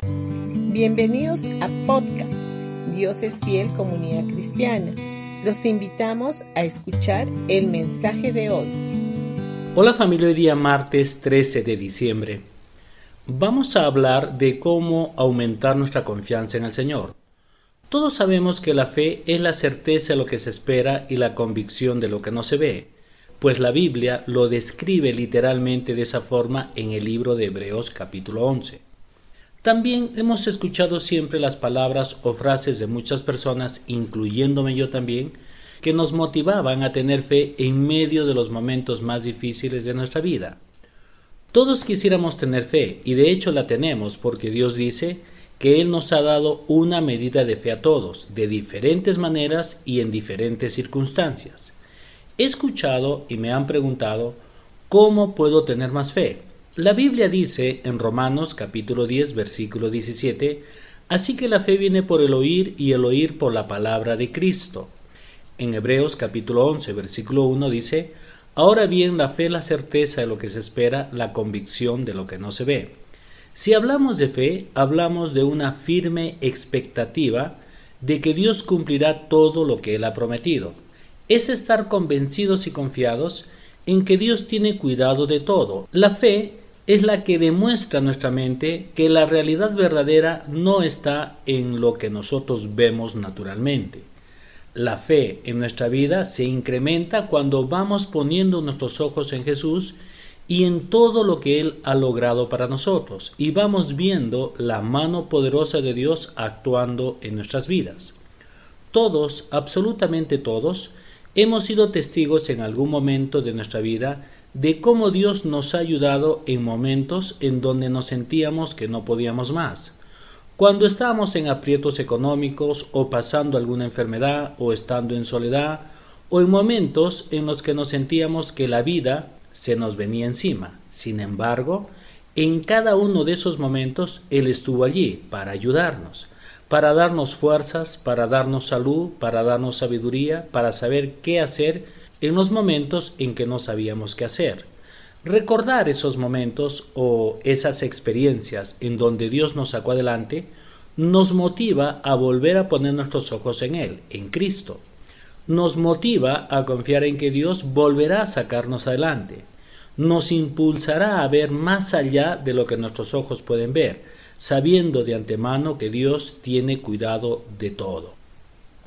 Bienvenidos a podcast Dios es fiel comunidad cristiana. Los invitamos a escuchar el mensaje de hoy. Hola familia, hoy día martes 13 de diciembre. Vamos a hablar de cómo aumentar nuestra confianza en el Señor. Todos sabemos que la fe es la certeza de lo que se espera y la convicción de lo que no se ve, pues la Biblia lo describe literalmente de esa forma en el libro de Hebreos capítulo 11. También hemos escuchado siempre las palabras o frases de muchas personas, incluyéndome yo también, que nos motivaban a tener fe en medio de los momentos más difíciles de nuestra vida. Todos quisiéramos tener fe, y de hecho la tenemos, porque Dios dice que Él nos ha dado una medida de fe a todos, de diferentes maneras y en diferentes circunstancias. He escuchado y me han preguntado, ¿cómo puedo tener más fe? La Biblia dice en Romanos capítulo 10 versículo 17, así que la fe viene por el oír y el oír por la palabra de Cristo. En Hebreos capítulo 11 versículo 1 dice, ahora bien la fe la certeza de lo que se espera, la convicción de lo que no se ve. Si hablamos de fe, hablamos de una firme expectativa de que Dios cumplirá todo lo que Él ha prometido. Es estar convencidos y confiados en que Dios tiene cuidado de todo. La fe es la que demuestra a nuestra mente que la realidad verdadera no está en lo que nosotros vemos naturalmente. La fe en nuestra vida se incrementa cuando vamos poniendo nuestros ojos en Jesús y en todo lo que Él ha logrado para nosotros, y vamos viendo la mano poderosa de Dios actuando en nuestras vidas. Todos, absolutamente todos, hemos sido testigos en algún momento de nuestra vida de cómo Dios nos ha ayudado en momentos en donde nos sentíamos que no podíamos más. Cuando estábamos en aprietos económicos o pasando alguna enfermedad o estando en soledad o en momentos en los que nos sentíamos que la vida se nos venía encima. Sin embargo, en cada uno de esos momentos Él estuvo allí para ayudarnos, para darnos fuerzas, para darnos salud, para darnos sabiduría, para saber qué hacer en los momentos en que no sabíamos qué hacer. Recordar esos momentos o esas experiencias en donde Dios nos sacó adelante nos motiva a volver a poner nuestros ojos en Él, en Cristo. Nos motiva a confiar en que Dios volverá a sacarnos adelante. Nos impulsará a ver más allá de lo que nuestros ojos pueden ver, sabiendo de antemano que Dios tiene cuidado de todo.